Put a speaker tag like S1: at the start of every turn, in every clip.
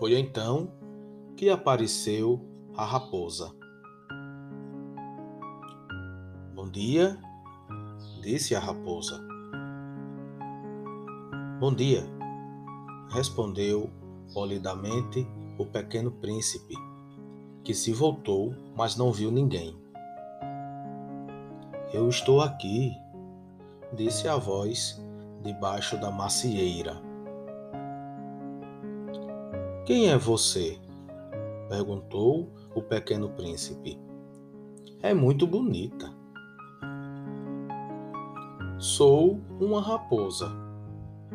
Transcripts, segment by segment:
S1: Foi então que apareceu a raposa. Bom dia, disse a raposa. Bom dia, respondeu polidamente o pequeno príncipe, que se voltou, mas não viu ninguém. Eu estou aqui, disse a voz debaixo da macieira. Quem é você? perguntou o pequeno príncipe. É muito bonita. Sou uma raposa,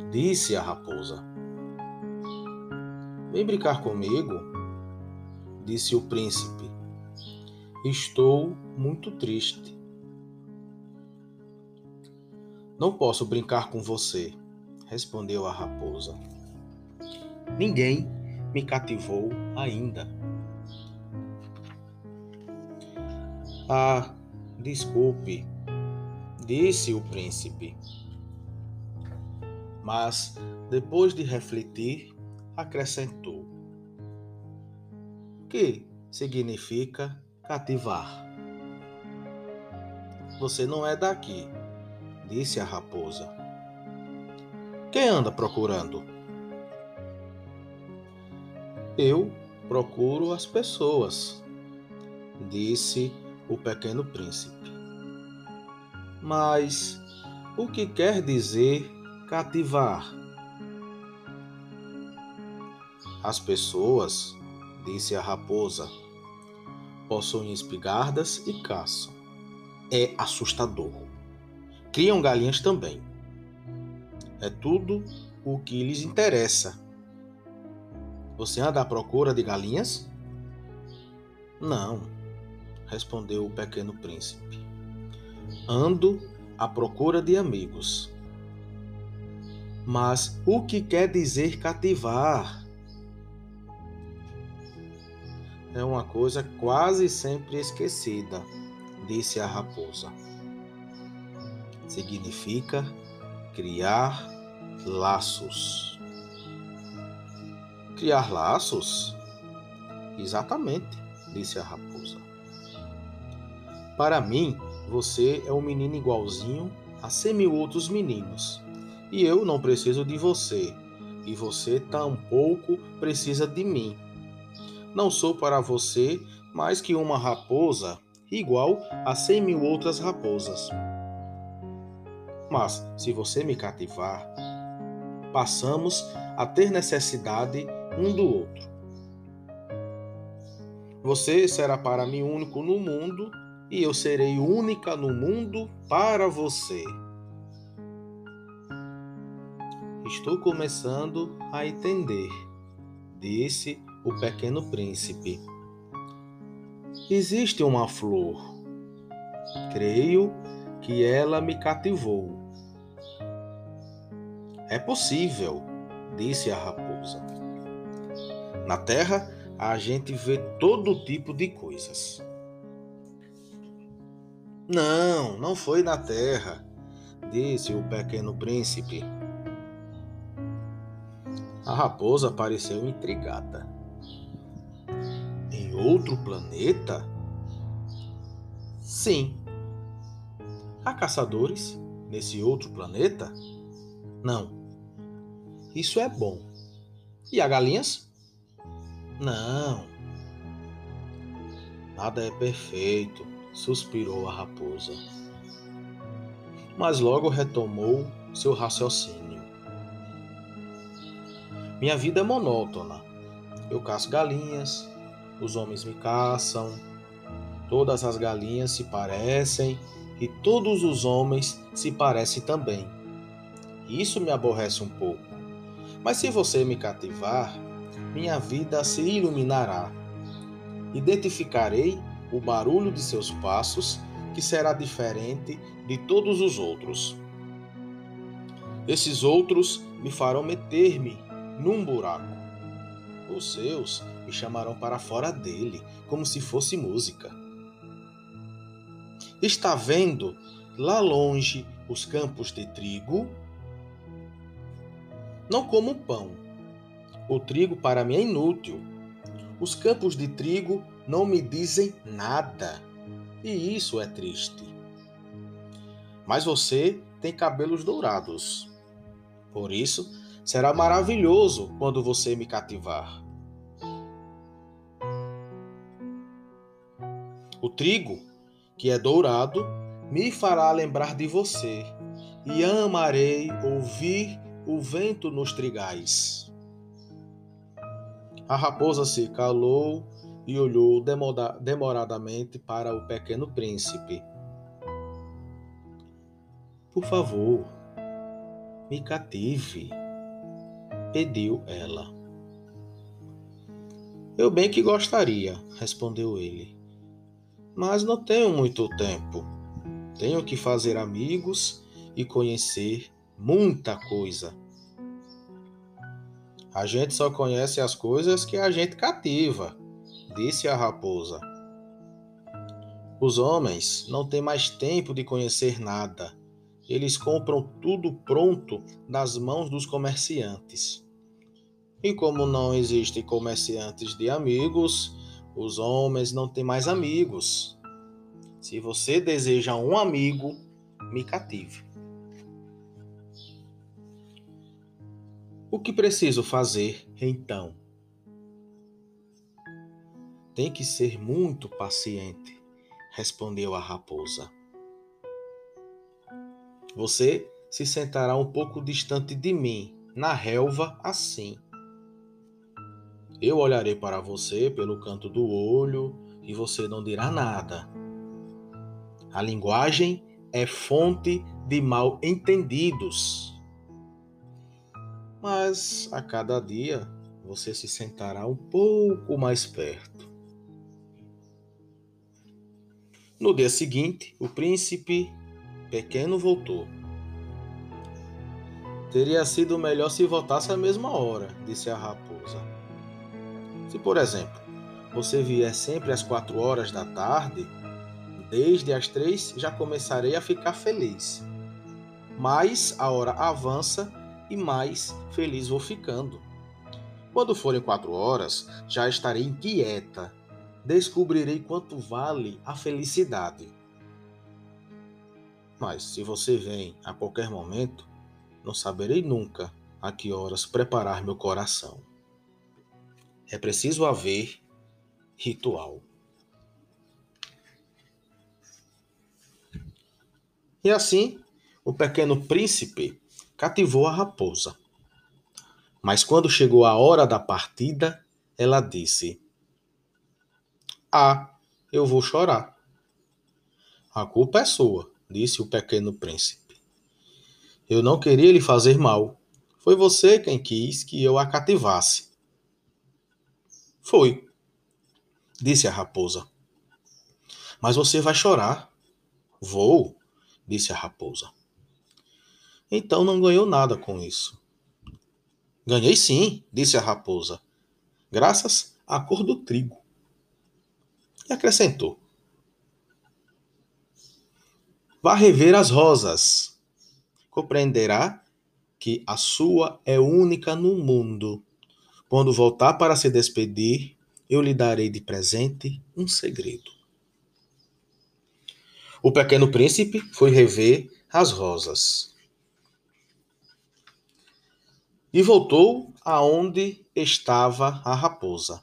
S1: disse a raposa. Vem brincar comigo, disse o príncipe. Estou muito triste. Não posso brincar com você, respondeu a raposa. Ninguém me cativou ainda. Ah, desculpe, disse o príncipe. Mas, depois de refletir, acrescentou: Que significa cativar? Você não é daqui, disse a raposa. Quem anda procurando? Eu procuro as pessoas, disse o pequeno príncipe. Mas o que quer dizer cativar? As pessoas, disse a raposa, possuem espigardas e caçam. É assustador. Criam galinhas também. É tudo o que lhes interessa. Você anda à procura de galinhas? Não, respondeu o pequeno príncipe. Ando à procura de amigos. Mas o que quer dizer cativar? É uma coisa quase sempre esquecida, disse a raposa. Significa criar laços. Criar laços? Exatamente, disse a raposa. Para mim, você é um menino igualzinho a cem mil outros meninos. E eu não preciso de você. E você tampouco precisa de mim. Não sou para você mais que uma raposa igual a cem mil outras raposas. Mas, se você me cativar, passamos a ter necessidade um do outro. Você será para mim único no mundo e eu serei única no mundo para você. Estou começando a entender, disse o pequeno príncipe. Existe uma flor. Creio que ela me cativou. É possível, disse a raposa. Na terra, a gente vê todo tipo de coisas. Não, não foi na terra, disse o pequeno príncipe. A raposa pareceu intrigada. Em outro planeta? Sim. Há caçadores nesse outro planeta? Não. Isso é bom. E há galinhas? Não. Nada é perfeito suspirou a raposa. Mas logo retomou seu raciocínio. Minha vida é monótona. Eu caço galinhas, os homens me caçam, todas as galinhas se parecem e todos os homens se parecem também. Isso me aborrece um pouco. Mas se você me cativar, minha vida se iluminará. Identificarei o barulho de seus passos, que será diferente de todos os outros. Esses outros me farão meter-me num buraco. Os seus me chamarão para fora dele, como se fosse música. Está vendo lá longe os campos de trigo? Não como pão, O trigo para mim é inútil. Os campos de trigo não me dizem nada. E isso é triste. Mas você tem cabelos dourados. Por isso, será maravilhoso quando você me cativar. O trigo, que é dourado, me fará lembrar de você, e amarei ouvir o vento nos trigais. A raposa se calou e olhou demoradamente para o pequeno príncipe. Por favor, me cative, pediu ela. Eu bem que gostaria, respondeu ele, mas não tenho muito tempo. Tenho que fazer amigos e conhecer muita coisa. A gente só conhece as coisas que a gente cativa, disse a raposa. Os homens não têm mais tempo de conhecer nada. Eles compram tudo pronto nas mãos dos comerciantes. E como não existem comerciantes de amigos, os homens não têm mais amigos. Se você deseja um amigo, me cative. O que preciso fazer então? Tem que ser muito paciente, respondeu a raposa. Você se sentará um pouco distante de mim, na relva, assim. Eu olharei para você pelo canto do olho e você não dirá nada. A linguagem é fonte de mal entendidos. Mas a cada dia você se sentará um pouco mais perto. No dia seguinte, o príncipe pequeno voltou. Teria sido melhor se voltasse à mesma hora, disse a raposa. Se, por exemplo, você vier sempre às quatro horas da tarde, desde as três já começarei a ficar feliz. Mais a hora avança e mais feliz vou ficando. Quando forem quatro horas, já estarei inquieta. Descobrirei quanto vale a felicidade. Mas se você vem a qualquer momento, não saberei nunca a que horas preparar meu coração. É preciso haver ritual. E assim, o pequeno príncipe cativou a raposa. Mas quando chegou a hora da partida, ela disse: Ah, eu vou chorar. A culpa é sua disse o pequeno príncipe. Eu não queria lhe fazer mal. Foi você quem quis que eu a cativasse. Foi, disse a raposa. Mas você vai chorar. Vou, disse a raposa. Então não ganhou nada com isso. Ganhei sim, disse a raposa, graças à cor do trigo. E acrescentou: Vá rever as rosas. Compreenderá que a sua é única no mundo. Quando voltar para se despedir, eu lhe darei de presente um segredo. O pequeno príncipe foi rever as rosas. E voltou aonde estava a raposa.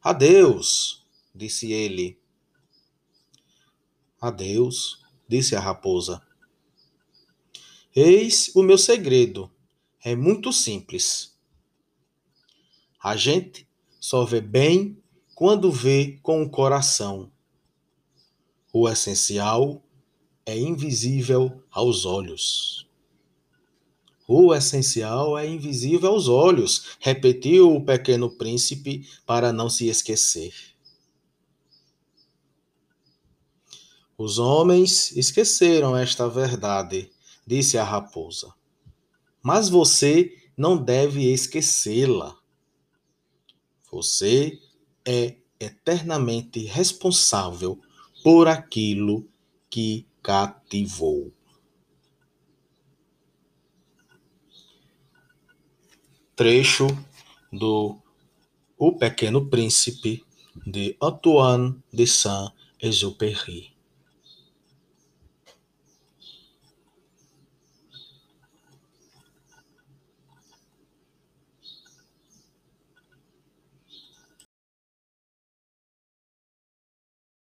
S1: Adeus, disse ele. Adeus, disse a raposa. Eis o meu segredo. É muito simples. A gente só vê bem quando vê com o coração. O essencial é invisível aos olhos. O essencial é invisível aos olhos, repetiu o pequeno príncipe para não se esquecer. Os homens esqueceram esta verdade, disse a raposa. Mas você não deve esquecê-la. Você é eternamente responsável por aquilo que cativou. Trecho do O Pequeno Príncipe de Antoine de Saint-Exupéry.